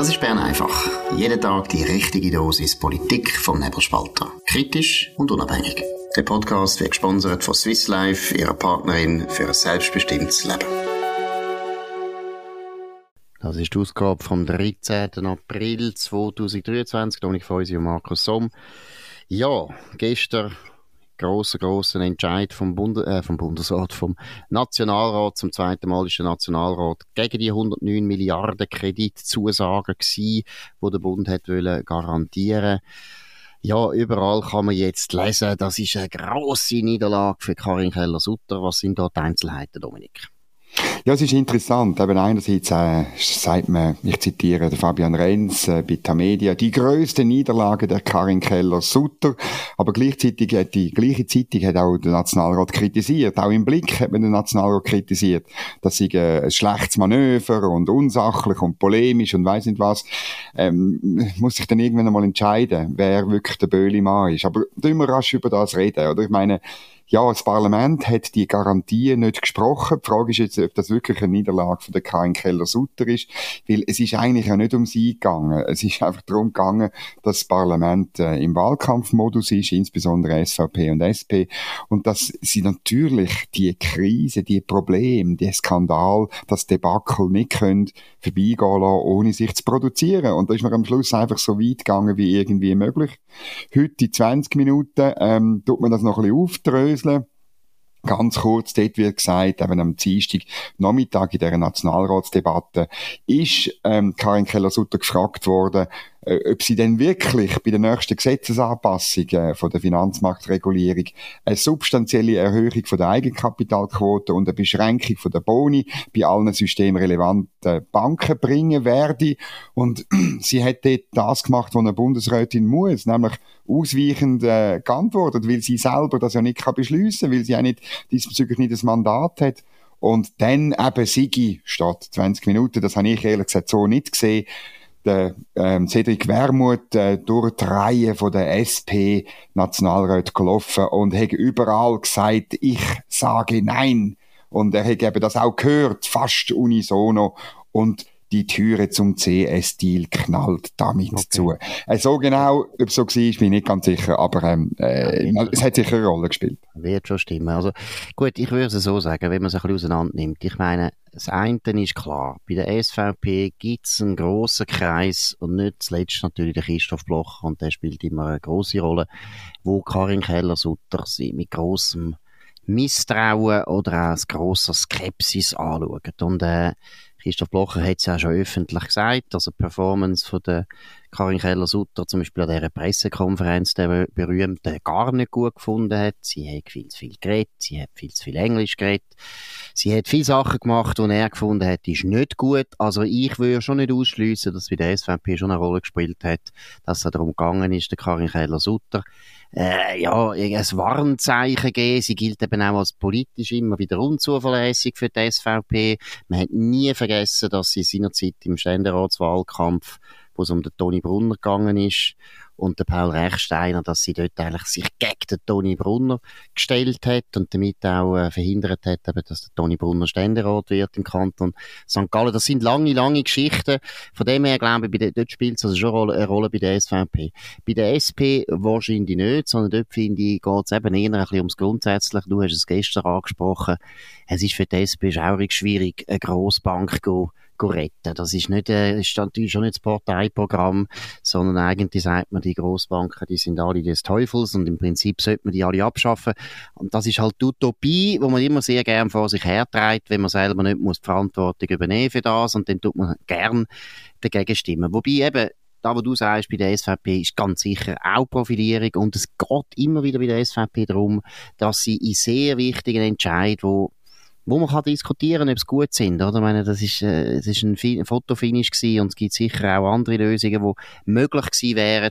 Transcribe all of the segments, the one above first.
Das ist Bern einfach. Jeden Tag die richtige Dosis Politik vom Nebelspalter. Kritisch und unabhängig. Der Podcast wird gesponsert von Swiss Life, ihrer Partnerin für ein selbstbestimmtes Leben. Das ist die Ausgabe vom 13. April 2023. Dominik Feusi und Markus Somm. Ja, gestern grossen, grossen Entscheid vom, Bund äh, vom Bundesrat, vom Nationalrat. Zum zweiten Mal ist der Nationalrat gegen die 109 Milliarden Kreditzusagen gewesen, die der Bund hat wollen garantieren ja, überall kann man jetzt lesen, das ist eine grosse Niederlage für Karin Keller-Sutter. Was sind da die Einzelheiten, Dominik? Ja, es ist interessant. Eben einerseits äh, sagt man, ich zitiere Fabian Renz äh, bei Tamedia, die größte Niederlage der Karin Keller-Sutter. Aber gleichzeitig hat die gleiche Zeitung hat auch den Nationalrat kritisiert. Auch im Blick hat man den Nationalrat kritisiert. Das sei äh, ein schlechtes Manöver und unsachlich und polemisch und weiß nicht was. Ähm, muss sich dann irgendwann einmal entscheiden, wer wirklich der Böhli-Mann ist. Aber immer rasch über das reden, oder? Ich meine, ja, das Parlament hat die Garantie nicht gesprochen. Die Frage ist jetzt, ob das wirklich eine Niederlage von der Karin Keller-Sutter ist, weil es ist eigentlich ja nicht um sie gegangen. Es ist einfach darum gegangen, dass das Parlament äh, im Wahlkampfmodus ist, insbesondere SVP und SP, und dass sie natürlich die Krise, die Probleme, die Skandal, das Debakel nicht können vorbeigehen lassen, ohne sich zu produzieren. Und da ist man am Schluss einfach so weit gegangen wie irgendwie möglich. Heute in 20 Minuten ähm, tut man das noch ein bisschen aufdröseln Häusle. Ganz kurz, dort wird gesagt, eben am Dienstag Nachmittag in dieser Nationalratsdebatte ist ähm, Karin Keller-Sutter gefragt worden, ob sie denn wirklich bei der nächsten Gesetzesanpassung äh, von der Finanzmarktregulierung eine substanzielle Erhöhung von der Eigenkapitalquote und eine Beschränkung von der Boni bei allen systemrelevanten Banken bringen werde. Und sie hat dort das gemacht, was eine Bundesrätin muss, nämlich ausweichend äh, geantwortet, weil sie selber das ja nicht kann weil sie auch nicht diesbezüglich nicht das Mandat hat. Und dann eben Sigi statt 20 Minuten, das habe ich ehrlich gesagt so nicht gesehen der ähm, Cedric Wermuth äh, durch die Reihe von der SP Nationalrat gelaufen und hat überall gesagt, ich sage nein. Und er hat eben das auch gehört, fast unisono. Und die Türe zum CS-Deal knallt damit okay. zu. Äh, so genau, ob es so war, bin ich nicht ganz sicher, aber ähm, äh, es hat sicher eine Rolle gespielt. Wird schon stimmen. Also gut, ich würde es so sagen, wenn man es ein bisschen auseinander nimmt. Ich meine, das eine ist klar, bei der SVP gibt es einen grossen Kreis und nicht zuletzt natürlich der Christoph Bloch und der spielt immer eine grosse Rolle, wo Karin Keller-Sutter sie mit grossem Misstrauen oder auch grosser Skepsis anschaut. Und äh, Christoph Blocher hat es ja schon öffentlich gesagt, also die Performance von der Karin Keller-Sutter zum Beispiel an dieser Pressekonferenz, der berühmte, gar nicht gut gefunden hat. Sie hat viel zu viel geredet, sie hat viel zu viel Englisch geredet, sie hat viele Sachen gemacht, die er gefunden hat, ist nicht gut. Also ich würde schon nicht ausschließen, dass bei der SVP schon eine Rolle gespielt hat, dass es darum gegangen ist, der Karin Keller-Sutter äh, ja, ein Warnzeichen geben. Sie gilt eben auch als politisch immer wieder unzuverlässig für die SVP. Man hat nie dass sie seinerzeit im Ständeratswahlkampf, wo es um den Toni Brunner gegangen ist, und der Paul Rechsteiner, dass sie dort eigentlich sich gegen den Toni Brunner gestellt hat und damit auch äh, verhindert hat, eben, dass der Toni Brunner Ständerat wird im Kanton St. Gallen. Das sind lange, lange Geschichten. Von dem her glaube ich, der, dort spielt es also schon eine Rolle bei der SVP. Bei der SP wahrscheinlich nicht, sondern dort finde ich, geht es eben eher ein bisschen ums Grundsätzliche. Du hast es gestern angesprochen. Es ist für die SP schaurig schwierig, eine Grossbank zu retten. Das ist nicht, äh, ist natürlich schon nicht das Parteiprogramm, sondern eigentlich sagt man, die Großbanken, die sind alle des Teufels und im Prinzip sollte man die alle abschaffen. Und das ist halt die Utopie, wo man immer sehr gern vor sich herträgt, wenn man selber nicht muss die Verantwortung übernehmen für das und dann tut man gern dagegen stimmen. Wobei eben, da, wo du sagst, bei der SVP ist ganz sicher auch Profilierung und es geht immer wieder bei der SVP darum, dass sie in sehr wichtigen Entscheidungen, wo wo man kann diskutieren ob es gut sind. Oder? Ich meine, das ist, äh, ein Fotofinish und es gibt sicher auch andere Lösungen, die möglich gewesen wären.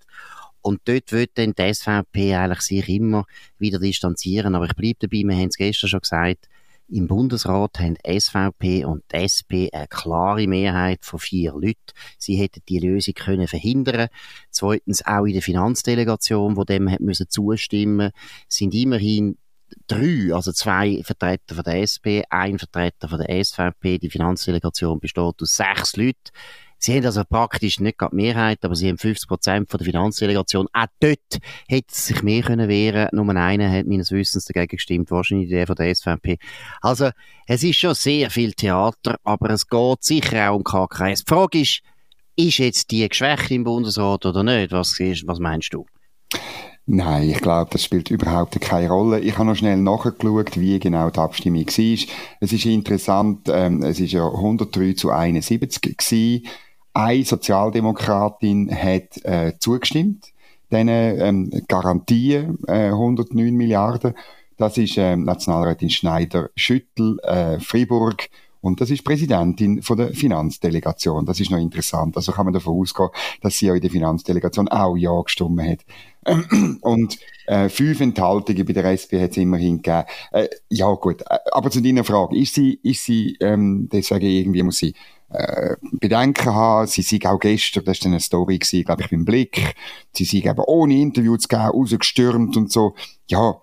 Und dort wird dann die SVP eigentlich sich immer wieder distanzieren. Aber ich bleibe dabei, wir haben es gestern schon gesagt, im Bundesrat haben SVP und SP eine klare Mehrheit von vier Leuten. Sie hätten die Lösung können verhindern. Zweitens auch in der Finanzdelegation, wo dem hat müssen zustimmen, sind immerhin drei, also zwei Vertreter von der SP, ein Vertreter von der SVP. Die Finanzdelegation besteht aus sechs Leuten. Sie haben also praktisch nicht gerade Mehrheit, aber sie haben 50 Prozent der Finanzdelegation. Auch dort hätte sich mehr können wehren. Nur einer hat meines Wissens dagegen gestimmt, wahrscheinlich der von der SVP. Also, es ist schon sehr viel Theater, aber es geht sicher auch um KKS. Die Frage ist, ist jetzt die geschwächt im Bundesrat oder nicht? Was, was meinst du? Nein, ich glaube, das spielt überhaupt keine Rolle. Ich habe noch schnell nachgeschaut, wie genau die Abstimmung war. Es ist interessant, ähm, es ist ja 103 zu 71 gewesen. Eine Sozialdemokratin hat äh, zugestimmt, diesen ähm, Garantien, äh, 109 Milliarden. Das ist ähm, Nationalrätin Schneider-Schüttel, äh, Fribourg, und das ist Präsidentin von der Finanzdelegation. Das ist noch interessant. Also kann man davon ausgehen, dass sie auch in der Finanzdelegation auch Ja gestimmt hat. Und äh, fünf Enthaltungen bei der SP hat es immerhin gegeben. Äh, ja gut, äh, aber zu deiner Frage, ist sie, ist sie ähm, deswegen irgendwie muss sie äh, Bedenken haben. Sie sind auch gestern, das war eine Story, glaube ich, beim Blick. Sie sind eben ohne Interview zu geben, rausgestürmt und so. Ja,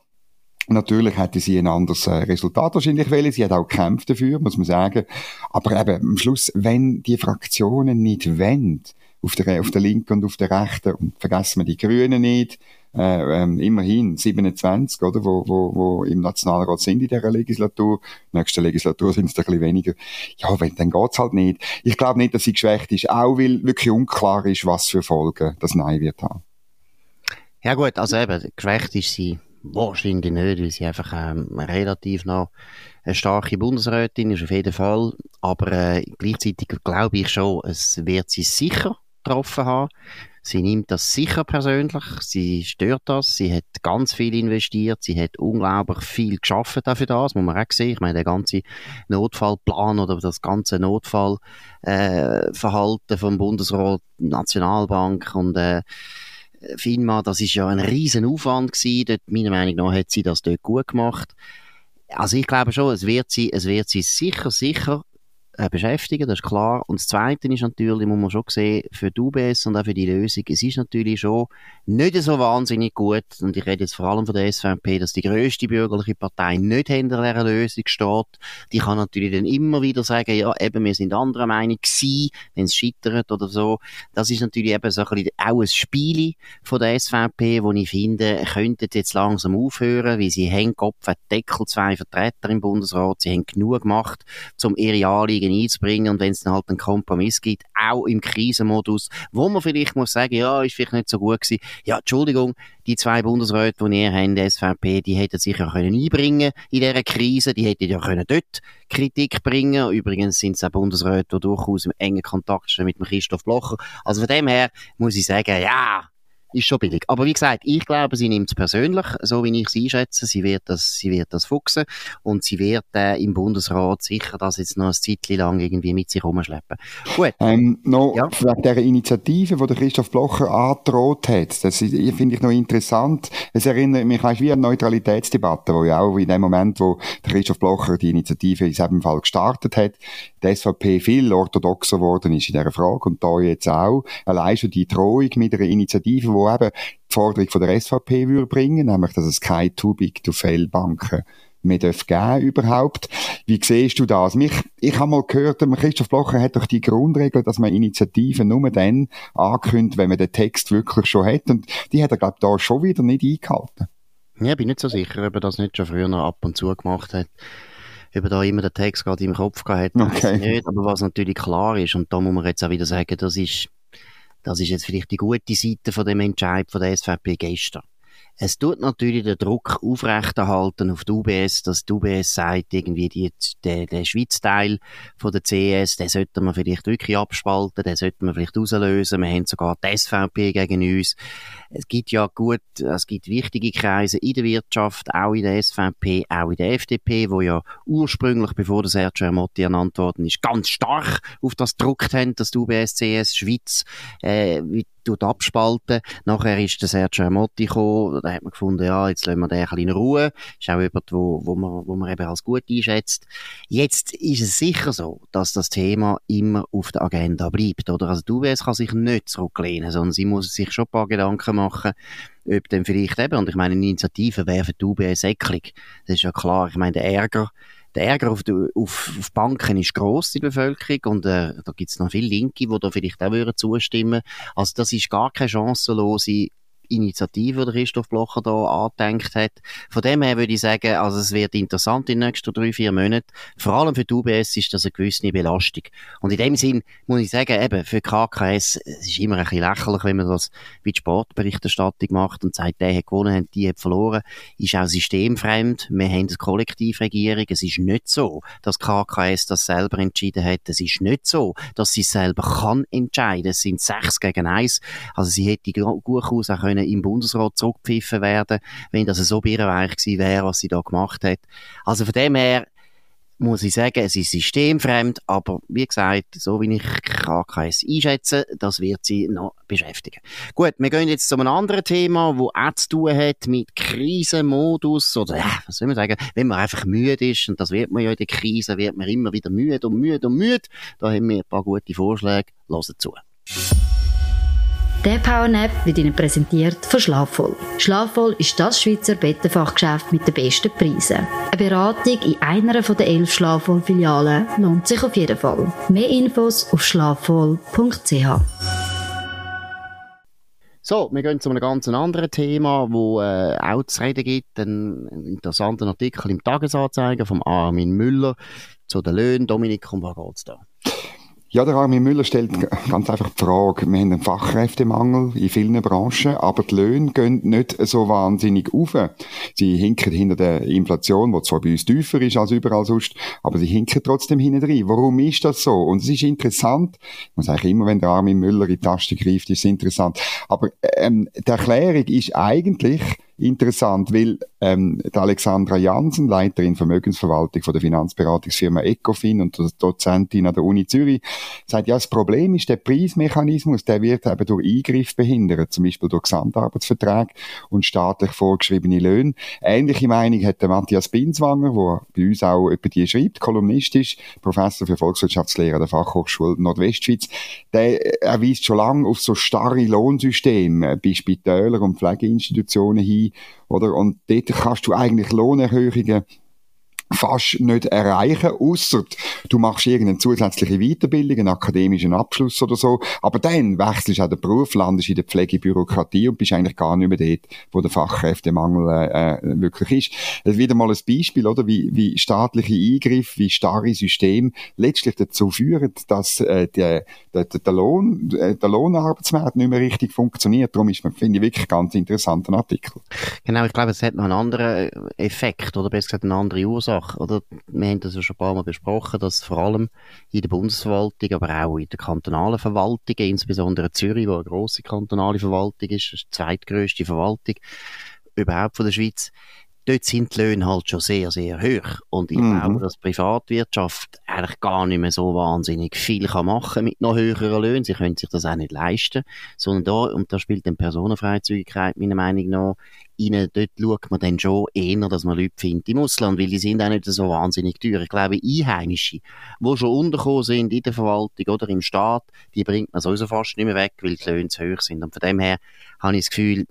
Natürlich hätte sie ein anderes äh, Resultat wahrscheinlich wählen. Sie hat auch gekämpft dafür, muss man sagen. Aber eben, am Schluss, wenn die Fraktionen nicht wollen, auf der, auf der linken und auf der rechten, und vergessen wir die Grünen nicht, äh, ähm, immerhin 27, oder, wo, wo, wo im Nationalrat sind in dieser Legislatur. Nächste Legislatur sind es ein bisschen weniger. Ja, wenn, dann geht's halt nicht. Ich glaube nicht, dass sie geschwächt ist, auch weil wirklich unklar ist, was für Folgen das Nein wird haben. Ja gut, also eben, geschwächt ist sie Wahrscheinlich nicht, weil sie einfach ähm, relativ noch eine starke Bundesrätin ist, auf jeden Fall. Aber äh, gleichzeitig glaube ich schon, es wird sie sicher getroffen haben. Sie nimmt das sicher persönlich, sie stört das, sie hat ganz viel investiert, sie hat unglaublich viel geschaffen dafür das, muss man auch sehen. Ich meine, der ganze Notfallplan oder das ganze Notfallverhalten äh, vom Bundesrat, Nationalbank und äh, FINMA, das ist ja ein riesen Aufwand gewesen. Dort, meiner Meinung nach hat sie das dort gut gemacht. Also ich glaube schon, es wird sie, es wird sie sicher, sicher äh, beschäftigen, das ist klar. Und das Zweite ist natürlich, muss man schon sehen, für die UBS und auch für die Lösung, es ist natürlich schon nicht so wahnsinnig gut, und ich rede jetzt vor allem von der SVP, dass die grösste bürgerliche Partei nicht hinter dieser Lösung steht. Die kann natürlich dann immer wieder sagen, ja, eben, wir sind anderer Meinung gewesen, wenn es scheitert oder so. Das ist natürlich eben so ein bisschen auch ein Spiel von der SVP, wo ich finde, könnten jetzt langsam aufhören, weil sie haben Kopf, Deckel, zwei Vertreter im Bundesrat, sie haben genug gemacht, um ihre Anliegen einzubringen und wenn es dann halt einen Kompromiss gibt, auch im Krisenmodus, wo man vielleicht muss sagen, ja, ist vielleicht nicht so gut gewesen, ja, Entschuldigung, die zwei Bundesräte, die ihr habt, die SVP, die hätten sich ja können einbringen in dieser Krise, die hätten ja können dort Kritik bringen. Übrigens sind es auch Bundesräte, die durchaus im engen Kontakt stehen mit dem Christoph Blocher. Also von dem her muss ich sagen, ja, ist schon billig. Aber wie gesagt, ich glaube, sie nimmt es persönlich, so wie ich sie einschätze. Sie wird das, sie wird das fuchsen und sie wird äh, im Bundesrat sicher das jetzt noch ein Zeitchen lang irgendwie mit sich rumschleppen. Gut. Ähm, noch ja. wegen dieser Initiative, die der Christoph Blocher angedroht hat, das finde ich noch interessant. Es erinnert mich weißt, wie an die Neutralitätsdebatte, wo ja auch in dem Moment, wo der Christoph Blocher die Initiative in diesem Fall gestartet hat, die SVP viel orthodoxer geworden ist in dieser Frage und da jetzt auch. Allein schon die Drohung mit einer Initiative, wo eben die Forderung von der SVP würde bringen, nämlich, dass es keine too big to fail Banken mehr darf geben überhaupt. Wie siehst du das? Mich, ich habe mal gehört, Christoph Blocher hat doch die Grundregel, dass man Initiativen nur dann ankündigt, wenn man den Text wirklich schon hat. Und die hat er, glaube ich, da schon wieder nicht eingehalten. Ja, bin nicht so sicher, ob er das nicht schon früher noch ab und zu gemacht hat. Ob er da immer den Text gerade im Kopf gehabt hat, okay. nicht. Aber was natürlich klar ist, und da muss man jetzt auch wieder sagen, das ist das ist jetzt vielleicht die gute Seite von dem Entscheid von der SVP gestern. Es tut natürlich den Druck aufrechterhalten auf die UBS, dass die UBS sagt, irgendwie die, der, der Schweiz-Teil von der CS, den sollten wir vielleicht wirklich abspalten, den sollten wir vielleicht auslösen. Wir haben sogar die SVP gegen uns. Es gibt ja gut, es gibt wichtige Kreise in der Wirtschaft, auch in der SVP, auch in der FDP, wo ja ursprünglich, bevor der Sergio Ermotti ernannt worden ist, ganz stark auf das gedruckt haben, dass die UBS, CS, Schweiz, äh, tut abspalten. Nachher ist der Sergio Motti gekommen, da hat man gefunden, ja, jetzt lassen wir den ein bisschen in Ruhe. Ist auch jemand, wo, wo, man, wo man eben als gut einschätzt. Jetzt ist es sicher so, dass das Thema immer auf der Agenda bleibt, oder? Also die UBS kann sich nicht zurücklehnen, sondern sie muss sich schon ein paar Gedanken machen, ob dann vielleicht eben, und ich meine, Initiativen für die UBS ecklig. Das ist ja klar. Ich meine, der Ärger, der Ärger auf, die, auf, auf Banken ist gross in der Bevölkerung und äh, da gibt es noch viele Linke, die da vielleicht auch würden zustimmen. Also das ist gar keine chancenlose Initiative, die Christoph Blocher da angedenkt hat. Von dem her würde ich sagen, also es wird interessant in den nächsten drei, vier Monaten. Vor allem für die UBS ist das eine gewisse Belastung. Und in dem Sinn muss ich sagen, eben, für KKS, es ist immer ein bisschen lächerlich, wenn man das wie die Sportberichterstattung macht und sagt, der hat gewonnen, die hat verloren, ist auch systemfremd. Wir haben eine Kollektivregierung. Es ist nicht so, dass KKS das selber entschieden hat. Es ist nicht so, dass sie selber kann entscheiden. Es sind sechs gegen eins. Also sie hätte durchaus auch können können im Bundesrat zurückgepfiffen werden, wenn das so birrenweich gewesen wäre, was sie da gemacht hat. Also von dem her muss ich sagen, es ist systemfremd, aber wie gesagt, so wie ich KKS einschätze, das wird sie noch beschäftigen. Gut, wir gehen jetzt zu einem anderen Thema, wo auch zu tun hat mit Krisenmodus oder, ja, was soll man sagen, wenn man einfach müde ist, und das wird man ja in der Krise, wird man immer wieder müde und müde und müde. Da haben wir ein paar gute Vorschläge. Hören zu. Der Powernap wird Ihnen präsentiert von Schlafvoll. Schlafvoll ist das Schweizer Bettenfachgeschäft mit den besten Preisen. Eine Beratung in einer der elf Schlafvoll-Filialen lohnt sich auf jeden Fall. Mehr Infos auf schlafvoll.ch. So, wir gehen zu einem ganz anderen Thema, wo äh, auch zu reden gibt. Ein, interessanter Artikel im Tagesanzeiger vom Armin Müller zu den Löhnen. Dominik, um was geht's da? Ja, der Armin Müller stellt ganz einfach die Frage, wir haben einen Fachkräftemangel in vielen Branchen, aber die Löhne gehen nicht so wahnsinnig auf. Sie hinken hinter der Inflation, die zwar bei uns tiefer ist als überall sonst, aber sie hinken trotzdem hinten drin. Warum ist das so? Und es ist interessant, ich muss eigentlich immer, wenn der Armin Müller in die Taste greift, ist es interessant, aber ähm, die Erklärung ist eigentlich, interessant, weil ähm, die Alexandra Jansen, Leiterin Vermögensverwaltung von der Finanzberatungsfirma Ecofin und Dozentin an der Uni Zürich, sagt, ja, das Problem ist, der Preismechanismus, der wird eben durch Eingriff behindert, zum Beispiel durch Gesamtarbeitsverträge und staatlich vorgeschriebene Löhne. Ähnliche Meinung hat der Matthias Binswanger, der bei uns auch über die schreibt, Kolumnist ist, Professor für Volkswirtschaftslehre an der Fachhochschule Nordwestschweiz. Der erweist schon lange auf so starre Lohnsysteme bei Spitälern und Pflegeinstitutionen hin, oder? Und dort kannst du eigentlich Lohnerhöhungen fast nicht erreichen, außer du machst irgendeine zusätzliche Weiterbildung, einen akademischen Abschluss oder so, aber dann wechselst du auch den Beruf, landest in der Pflegebürokratie und bist eigentlich gar nicht mehr dort, wo der Fachkräftemangel äh, äh wirklich ist. Das ist wieder mal ein Beispiel, oder, wie, wie staatliche Eingriffe, wie starre Systeme letztlich dazu führen, dass äh, der, der, der, Lohn, äh, der Lohnarbeitsmarkt nicht mehr richtig funktioniert. Darum ist, finde ich, wirklich ganz interessanter Artikel. Genau, ich glaube, es hat noch einen anderen Effekt, oder besser gesagt eine andere Ursache Sache, oder? Wir haben das ja schon ein paar Mal besprochen, dass vor allem in der Bundesverwaltung, aber auch in der kantonalen Verwaltung, insbesondere Zürich, wo eine grosse kantonale Verwaltung ist, die zweitgrößte Verwaltung überhaupt von der Schweiz, dort sind die Löhne halt schon sehr, sehr hoch. Und ich mhm. glaube, dass die Privatwirtschaft eigentlich gar nicht mehr so wahnsinnig viel kann machen mit noch höheren Löhnen. Sie können sich das auch nicht leisten. Sondern da, und da spielt dann Personenfreizügigkeit meiner Meinung nach rein. Dort schaut man dann schon eher, dass man Leute findet im Ausland, weil die sind auch nicht so wahnsinnig teuer. Ich glaube, Einheimische, die schon untergekommen sind in der Verwaltung oder im Staat, die bringt man sowieso fast nicht mehr weg, weil die Löhne zu hoch sind. Und von dem her habe ich das Gefühl,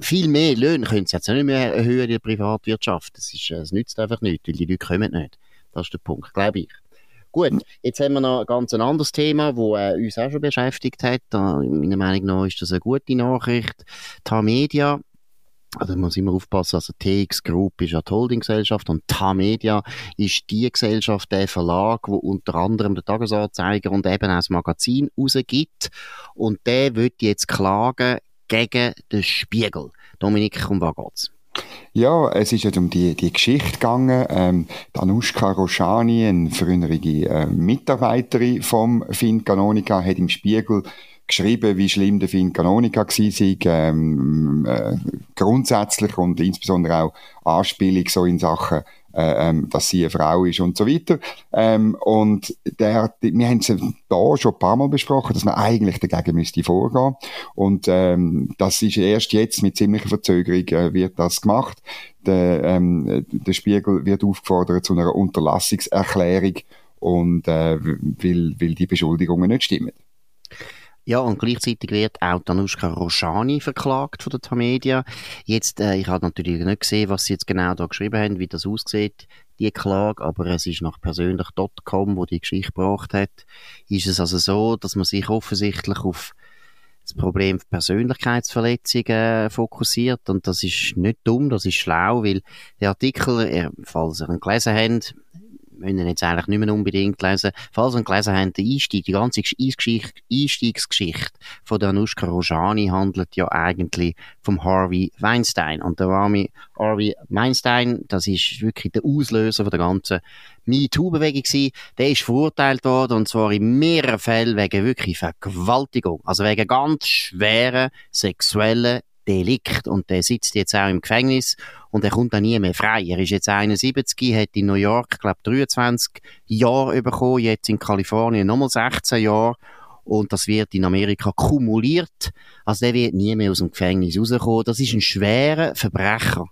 viel mehr Löhne können sie jetzt nicht mehr erhöhen in der Privatwirtschaft. Das, ist, das nützt einfach nichts, weil die Leute kommen nicht. Das ist der Punkt, glaube ich. Gut, jetzt haben wir noch ein ganz anderes Thema, das äh, uns auch schon beschäftigt hat. Da, meiner Meinung nach ist das eine gute Nachricht. Tamedia, also man muss immer aufpassen, also TX Group ist ja die Holdinggesellschaft und Tamedia ist die Gesellschaft, der Verlag, wo unter anderem der Tagesanzeiger und eben auch das Magazin rausgibt. Und der wird jetzt klagen gegen den Spiegel. Dominik, um was geht's? Ja, es ist jetzt um die, die Geschichte gegangen. Ähm, Danushka Roshani, eine frühere äh, Mitarbeiterin vom Fin Canonica, hat im Spiegel geschrieben, wie schlimm der Fin Canonica war, ähm, äh, grundsätzlich und insbesondere auch Anspielung so in Sachen ähm, dass sie eine Frau ist und so weiter. Ähm, und der, wir haben es da schon ein paar Mal besprochen, dass man eigentlich dagegen müsste vorgehen. Und ähm, das ist erst jetzt mit ziemlicher Verzögerung äh, wird das gemacht. Der, ähm, der Spiegel wird aufgefordert zu einer Unterlassungserklärung und äh, will, will die Beschuldigungen nicht stimmen. Ja, und gleichzeitig wird auch Danushka Roshani verklagt von der Tamedia. Jetzt, äh, ich habe natürlich nicht gesehen, was sie jetzt genau da geschrieben haben, wie das aussieht. die Klage, aber es ist nach persönlich.com, wo die Geschichte gebracht hat, ist es also so, dass man sich offensichtlich auf das Problem Persönlichkeitsverletzungen fokussiert und das ist nicht dumm, das ist schlau, weil der Artikel, falls ihr ihn gelesen habt, müssen ihn jetzt eigentlich nicht mehr unbedingt lesen. Falls ihr gelesen habt, der Einstieg, die ganze Einstiegsgeschichte von der Anushka Rojani handelt ja eigentlich vom Harvey Weinstein. Und der Harvey Weinstein, das ist wirklich der Auslöser von der ganzen MeToo-Bewegung gewesen. Der ist verurteilt worden, und zwar in mehreren Fällen wegen wirklich Vergewaltigung. Also wegen ganz schweren sexuellen Delikt und der sitzt jetzt auch im Gefängnis und er kommt dann nie mehr frei. Er ist jetzt 71, hat in New York, glaube 23 Jahre bekommen, jetzt in Kalifornien nochmal 16 Jahre und das wird in Amerika kumuliert. Also der wird nie mehr aus dem Gefängnis rauskommen. Das ist ein schwerer Verbrecher.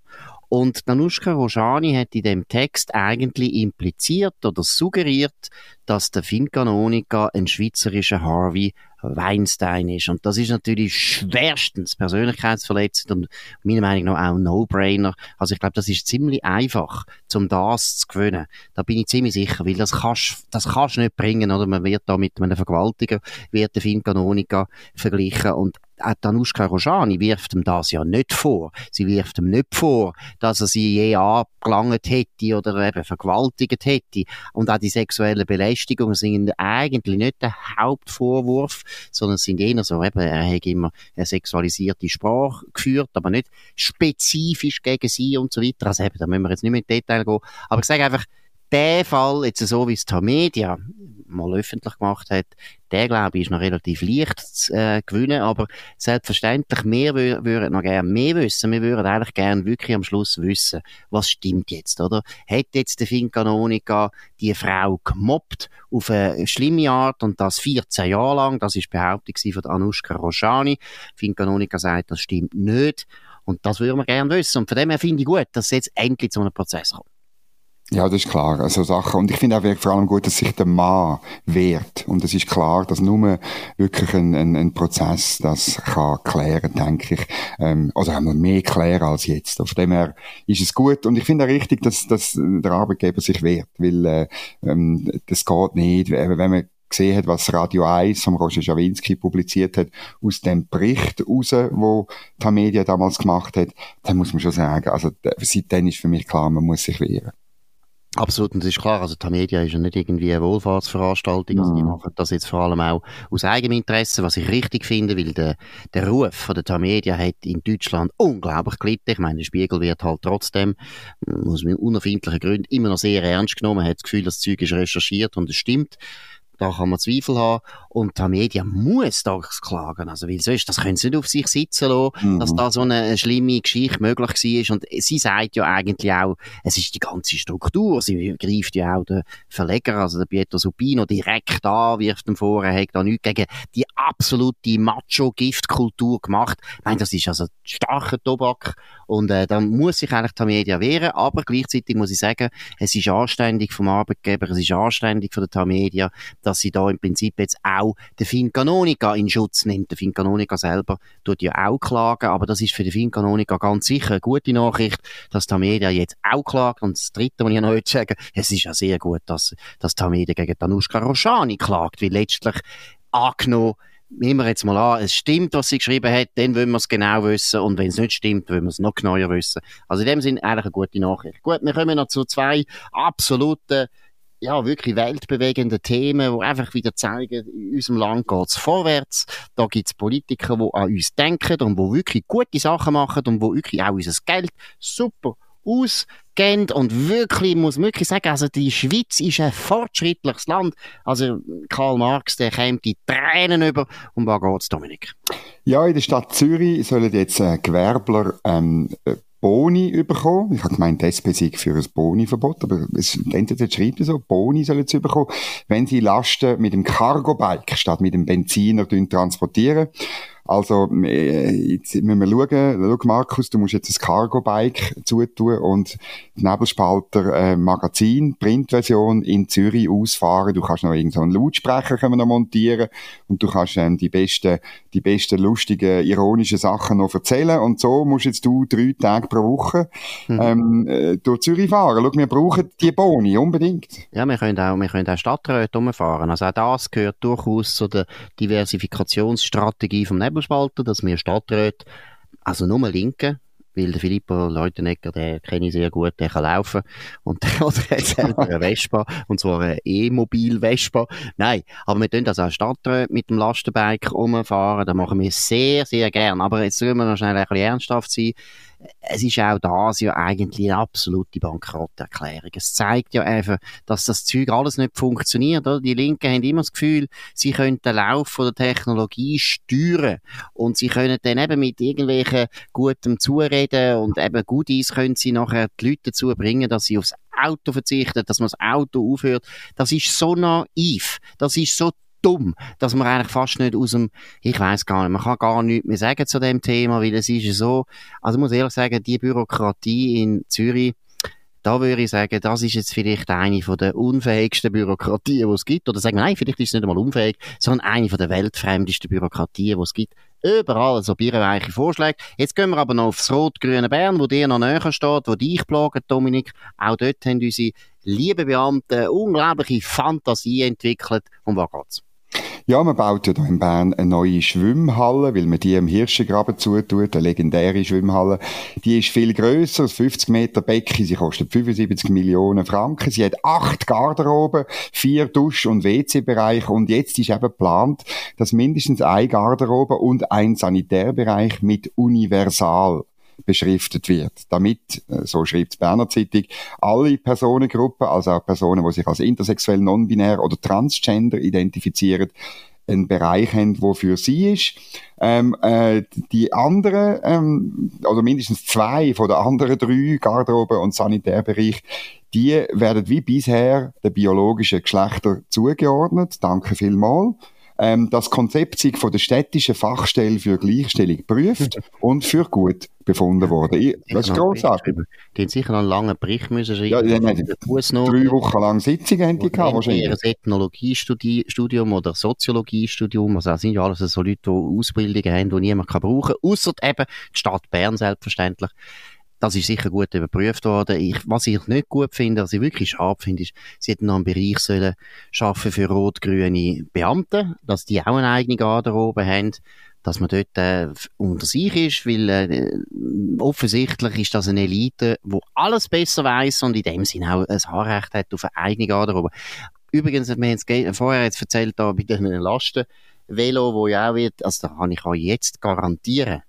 Und Danushka Rojani hat in dem Text eigentlich impliziert oder suggeriert, dass der Fincanonica ein schweizerischer Harvey Weinstein ist. Und das ist natürlich schwerstens persönlichkeitsverletzend und meiner Meinung nach auch ein No-Brainer. Also ich glaube, das ist ziemlich einfach, um das zu gewinnen. Da bin ich ziemlich sicher, weil das kannst, das kannst nicht bringen, oder? Man wird da mit einem Vergewaltiger, wird der Fincanonica verglichen und auch Danushka Rojani wirft ihm das ja nicht vor. Sie wirft ihm nicht vor, dass er sie je abgelangt hätte oder eben vergewaltigt hätte. Und auch die sexuellen Belästigungen sind eigentlich nicht der Hauptvorwurf, sondern sind eher so, eben, er hat immer eine sexualisierte Sprache geführt, aber nicht spezifisch gegen sie und so weiter. Also eben, da müssen wir jetzt nicht mehr in Detail gehen. Aber ich sage einfach, der Fall, jetzt so wie es die Media mal öffentlich gemacht hat, der glaube ich ist noch relativ leicht zu äh, gewinnen, aber selbstverständlich, wir würden noch gerne mehr wissen, wir würden eigentlich gerne wirklich am Schluss wissen, was stimmt jetzt, oder? Hat jetzt der Fincanonica die Frau gemobbt auf eine schlimme Art und das 14 Jahre lang, das ist Behauptung von Anushka Roshani. Fincanonica sagt, das stimmt nicht und das würden wir gerne wissen und von dem her finde ich gut, dass es jetzt endlich zu einem Prozess kommt. Ja, das ist klar. Also Sachen. Und ich finde auch vor allem gut, dass sich der Mann wehrt. Und es ist klar, dass nur wirklich ein, ein, ein Prozess das kann klären, denke ich. Ähm, also haben wir mehr klären als jetzt. Auf dem her ist es gut. Und ich finde auch richtig, dass, dass der Arbeitgeber sich wehrt. Weil, äh, ähm, das geht nicht. Wenn man gesehen hat, was Radio 1 von Roger Schawinski publiziert hat, aus dem Bericht raus, wo die Media damals gemacht hat, dann muss man schon sagen, also seitdem ist für mich klar, man muss sich wehren. Absolut, und das ist klar, also die Media ist ja nicht irgendwie eine Wohlfahrtsveranstaltung, also die mhm. machen das jetzt vor allem auch aus eigenem Interesse, was ich richtig finde, weil der, der Ruf von der Tamedia hat in Deutschland unglaublich gelitten. Ich meine, der Spiegel wird halt trotzdem, aus unerfindlichen Gründen, immer noch sehr ernst genommen, man hat das Gefühl, das Zeug ist recherchiert und es stimmt da kann man Zweifel haben. Und die Media muss da klagen. Also, weil sonst, das können sie nicht auf sich sitzen lassen, mhm. dass da so eine schlimme Geschichte möglich war. Und sie sagt ja eigentlich auch, es ist die ganze Struktur. Sie greift ja auch den Verleger, also der Pietro Supino, direkt an, wirft ihm vor, er hat da nichts gegen die absolute Macho-Giftkultur gemacht. Ich meine, das ist also starker Tobak. Und äh, da muss sich eigentlich die Media wehren. Aber gleichzeitig muss ich sagen, es ist anständig vom Arbeitgeber, es ist anständig von der Tamedia, dass sie da im Prinzip jetzt auch den Fincanonica in Schutz nimmt. Der Fincanonica selber tut ja auch klagen, aber das ist für den Fincanonica ganz sicher eine gute Nachricht, dass Tamedia jetzt auch klagt. Und das Dritte, was ich noch sagen es ist ja sehr gut, dass, dass Tamedia gegen Danushka Roshani klagt, weil letztlich angenommen, nehmen wir jetzt mal an, es stimmt, was sie geschrieben hat, dann wollen wir es genau wissen und wenn es nicht stimmt, wollen wir es noch genauer wissen. Also in dem Sinne eigentlich eine gute Nachricht. Gut, wir kommen noch zu zwei absoluten ja, wirklich weltbewegende Themen, die einfach wieder zeigen, in unserem Land geht's vorwärts. Da gibt's Politiker, die an uns denken und die wirklich gute Sachen machen und die wirklich auch unser Geld super ausgehen und wirklich, muss man wirklich sagen, also die Schweiz ist ein fortschrittliches Land. Also Karl Marx, der kommt die Tränen über. Um was geht's, Dominik? Ja, in der Stadt Zürich sollen jetzt äh, Gewerbler ähm, Boni bekommen. Ich habe gemeint, die SP für ein Boni-Verbot, aber es entweder schreibt so, Boni sollen sie bekommen, wenn sie Lasten mit dem Cargo-Bike statt mit dem Benziner transportieren. Also, jetzt müssen wir schauen. Schau, Markus, du musst jetzt ein Cargo-Bike zutun und Nebelspalter äh, Magazin, Printversion in Zürich ausfahren. Du kannst noch irgendeinen so Lautsprecher können wir noch montieren und du kannst ähm, die besten, die besten lustigen, ironischen Sachen noch erzählen. Und so musst jetzt du drei Tage pro Woche mhm. ähm, äh, durch Zürich fahren. Schau, wir brauchen die Boni unbedingt. Ja, wir können auch, wir können auch Stadträte umfahren. Also auch das gehört durchaus zu der Diversifikationsstrategie vom Nebelspalter, dass wir Stadträte, also nur Linken, weil der Filippo Leutenegger, der kenne ich sehr gut, der kann laufen und der hat selber eine Vespa, und zwar eine E-Mobil-Vespa. Nein, aber wir tun das auch Stadträte mit dem Lastenbike umfahren, das machen wir sehr, sehr gern. Aber jetzt sollen wir noch schnell ein bisschen ernsthaft sein es ist auch das ja eigentlich eine absolute Bankrotterklärung. Es zeigt ja einfach, dass das Zeug alles nicht funktioniert. Oder? Die Linken haben immer das Gefühl, sie können den Lauf der Technologie steuern und sie können dann eben mit irgendwelchen gutem Zureden und eben Goodies können sie nachher die Leute dazu bringen, dass sie aufs Auto verzichten, dass man das Auto aufhört. Das ist so naiv. Das ist so dumm, dass man eigentlich fast nicht aus dem, ich weiß gar nicht, man kann gar nichts mehr sagen zu dem Thema, weil es ist so, also ich muss ehrlich sagen, die Bürokratie in Zürich, da würde ich sagen, das ist jetzt vielleicht eine von der unfähigsten Bürokratien, die es gibt. Oder sagen wir, nein, vielleicht ist es nicht einmal unfähig, sondern eine von der weltfremdesten Bürokratien, die es gibt. Überall so birrenweiche Vorschläge. Jetzt gehen wir aber noch aufs rot-grüne Bern, wo dir noch näher steht, wo dich plagen, Dominik. Auch dort haben unsere lieben Beamten unglaubliche Fantasie entwickelt. Um was geht's? Ja, man baut ja hier in Bern eine neue Schwimmhalle, weil man die im Hirschengraben zutut, eine legendäre Schwimmhalle. Die ist viel grösser, 50 Meter Becken, sie kostet 75 Millionen Franken, sie hat acht Garderoben, vier Dusch- und WC-Bereiche und jetzt ist eben geplant, dass mindestens ein Garderobe und ein Sanitärbereich mit Universal beschriftet wird, damit, äh, so schreibt die Berner Zeitung, alle Personengruppen, also auch Personen, die sich als intersexuell, non-binär oder transgender identifizieren, einen Bereich haben, der für sie ist. Ähm, äh, die anderen, ähm, oder mindestens zwei von den anderen drei Garderobe- und Sanitärbereich, die werden wie bisher den biologischen Geschlechter zugeordnet. Danke vielmals ähm, das Konzept sich von der städtischen Fachstelle für Gleichstellung geprüft und für gut befunden worden. Ich, das ist großartig. Die haben sicher noch einen langen Bericht müssen schreiben. Ja, die haben drei Wochen lang Sitzungen haben die gehabt, wahrscheinlich. Ein Ethnologiestudium oder Soziologiestudium, also das sind ja alles so Leute, die Ausbildungen haben, die niemand kann brauchen, außer eben die Stadt Bern selbstverständlich. Das ist sicher gut überprüft worden. Ich, was ich nicht gut finde, was ich wirklich schade finde, ist, sie hätten noch einen Bereich sollen schaffen für rot-grüne Beamte, dass die auch eine eigene Garderobe haben, dass man dort äh, unter sich ist, weil äh, offensichtlich ist das eine Elite, wo alles besser weiß und in dem Sinne auch ein Haarrecht hat auf eine eigene Garderobe. Übrigens, wir haben es vorher jetzt erzählt, da bei den Lastenvelo, wo ja auch wird, also da kann ich auch jetzt garantieren,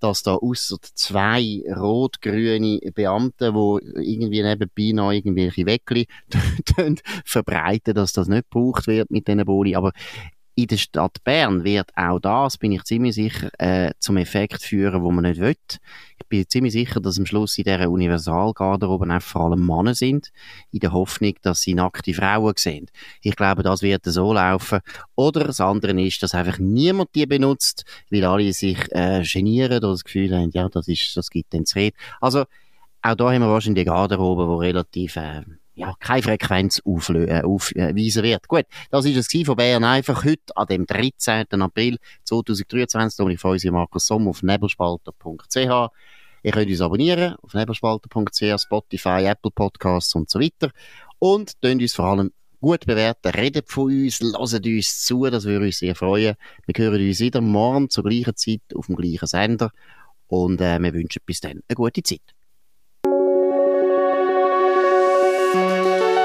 dass da außer zwei rot-grüne Beamte, wo irgendwie nebenbei noch irgendwelche Weckli verbreiten, dass das nicht gebraucht wird mit diesen Boni. Aber in der Stadt Bern wird auch das, bin ich ziemlich sicher, äh, zum Effekt führen, wo man nicht will. Ich bin ziemlich sicher, dass am Schluss in dieser Universalgarderobe auch vor allem Männer sind, in der Hoffnung, dass sie nackte Frauen sehen. Ich glaube, das wird so laufen. Oder das andere ist, dass einfach niemand die benutzt, weil alle sich äh, genieren oder das Gefühl haben, ja, das, ist, das gibt den Zred. Also, auch da haben wir wahrscheinlich die Garderobe, die relativ äh, ja, keine Frequenz aufweisen äh, wird. Gut, das ist es von Bern einfach heute, an dem 13. April 2023. Und ich freue mich, Markus Sommer auf nebelspalter.ch. Ihr könnt uns abonnieren auf nebelspalter.ch, Spotify, Apple Podcasts und so weiter. Und könnt uns vor allem gut bewerten, redet von uns, lasst uns zu, das würde uns sehr freuen. Wir hören uns wieder morgen zur gleichen Zeit auf dem gleichen Sender und äh, wir wünschen bis dann eine gute Zeit.